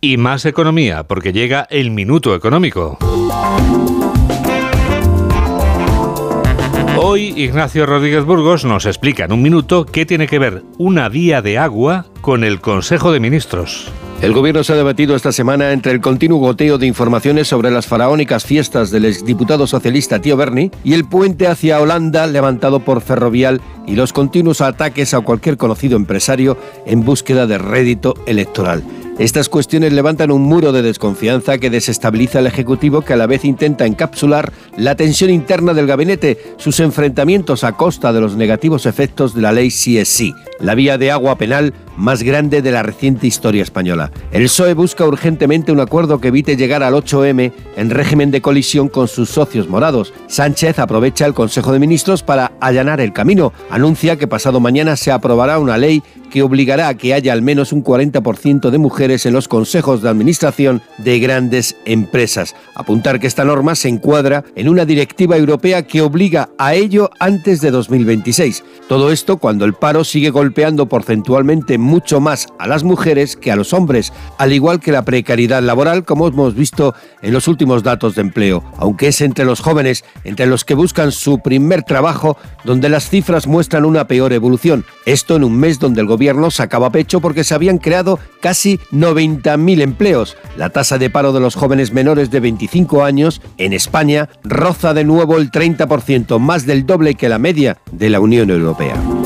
Y más economía, porque llega el minuto económico. Hoy Ignacio Rodríguez Burgos nos explica en un minuto qué tiene que ver una vía de agua con el Consejo de Ministros. El gobierno se ha debatido esta semana entre el continuo goteo de informaciones sobre las faraónicas fiestas del exdiputado socialista Tío Berni y el puente hacia Holanda levantado por Ferrovial y los continuos ataques a cualquier conocido empresario en búsqueda de rédito electoral. Estas cuestiones levantan un muro de desconfianza que desestabiliza al Ejecutivo que a la vez intenta encapsular la tensión interna del gabinete, sus enfrentamientos a costa de los negativos efectos de la ley CSI, la vía de agua penal más grande de la reciente historia española. El PSOE busca urgentemente un acuerdo que evite llegar al 8M en régimen de colisión con sus socios morados. Sánchez aprovecha el Consejo de Ministros para allanar el camino. Anuncia que pasado mañana se aprobará una ley que obligará a que haya al menos un 40% de mujeres en los consejos de administración de grandes empresas. Apuntar que esta norma se encuadra en una directiva europea que obliga a ello antes de 2026. Todo esto cuando el paro sigue golpeando porcentualmente mucho más a las mujeres que a los hombres, al igual que la precariedad laboral, como hemos visto en los últimos datos de empleo, aunque es entre los jóvenes, entre los que buscan su primer trabajo, donde las cifras muestran una peor evolución. Esto en un mes donde el gobierno sacaba pecho porque se habían creado casi 90.000 empleos. La tasa de paro de los jóvenes menores de 25 años en España roza de nuevo el 30%, más del doble que la media de la Unión Europea.